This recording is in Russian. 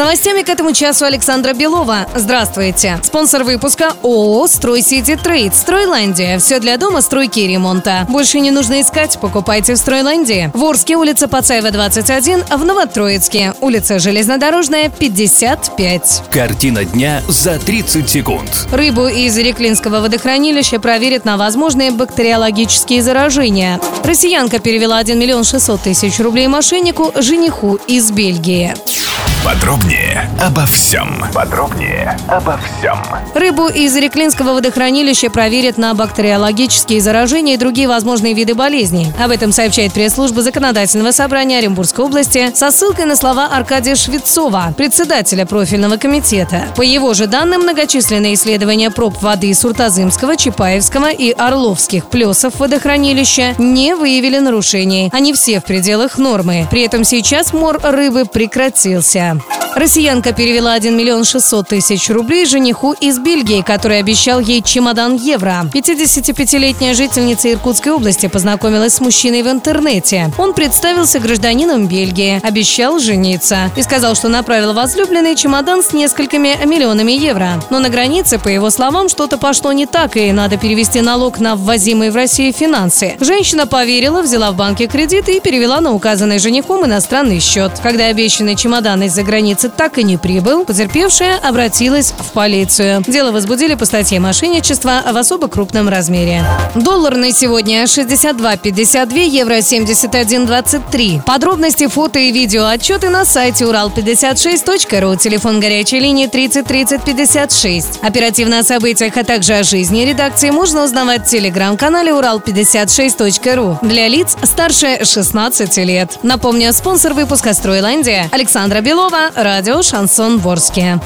Новостями к этому часу Александра Белова. Здравствуйте. Спонсор выпуска ООО «Стройсити Трейд». «Стройландия». Все для дома, стройки и ремонта. Больше не нужно искать, покупайте в «Стройландии». В Орске, улица Пацаева, 21, а в Новотроицке, улица Железнодорожная, 55. Картина дня за 30 секунд. Рыбу из Реклинского водохранилища проверят на возможные бактериологические заражения. Россиянка перевела 1 миллион 600 тысяч рублей мошеннику, жениху из Бельгии. Подробнее обо всем. Подробнее обо всем. Рыбу из Реклинского водохранилища проверят на бактериологические заражения и другие возможные виды болезней. Об этом сообщает пресс-служба Законодательного собрания Оренбургской области со ссылкой на слова Аркадия Швецова, председателя профильного комитета. По его же данным, многочисленные исследования проб воды Суртазымского, Чапаевского и Орловских плесов водохранилища не выявили нарушений. Они все в пределах нормы. При этом сейчас мор рыбы прекратился. FM. Россиянка перевела 1 миллион 600 тысяч рублей жениху из Бельгии, который обещал ей чемодан евро. 55-летняя жительница Иркутской области познакомилась с мужчиной в интернете. Он представился гражданином Бельгии, обещал жениться и сказал, что направил возлюбленный чемодан с несколькими миллионами евро. Но на границе, по его словам, что-то пошло не так, и надо перевести налог на ввозимые в Россию финансы. Женщина поверила, взяла в банке кредит и перевела на указанный женихом иностранный счет. Когда обещанный чемодан из-за границы так и не прибыл, потерпевшая обратилась в полицию. Дело возбудили по статье мошенничества в особо крупном размере. Доллар на сегодня 62,52, евро 71,23. Подробности, фото и видео отчеты на сайте урал56.ру, телефон горячей линии 30 30 56. Оперативно о событиях, а также о жизни редакции можно узнавать в телеграм-канале урал56.ру для лиц старше 16 лет. Напомню, спонсор выпуска «Стройландия» Александра Белова, радио «Шансон Ворске».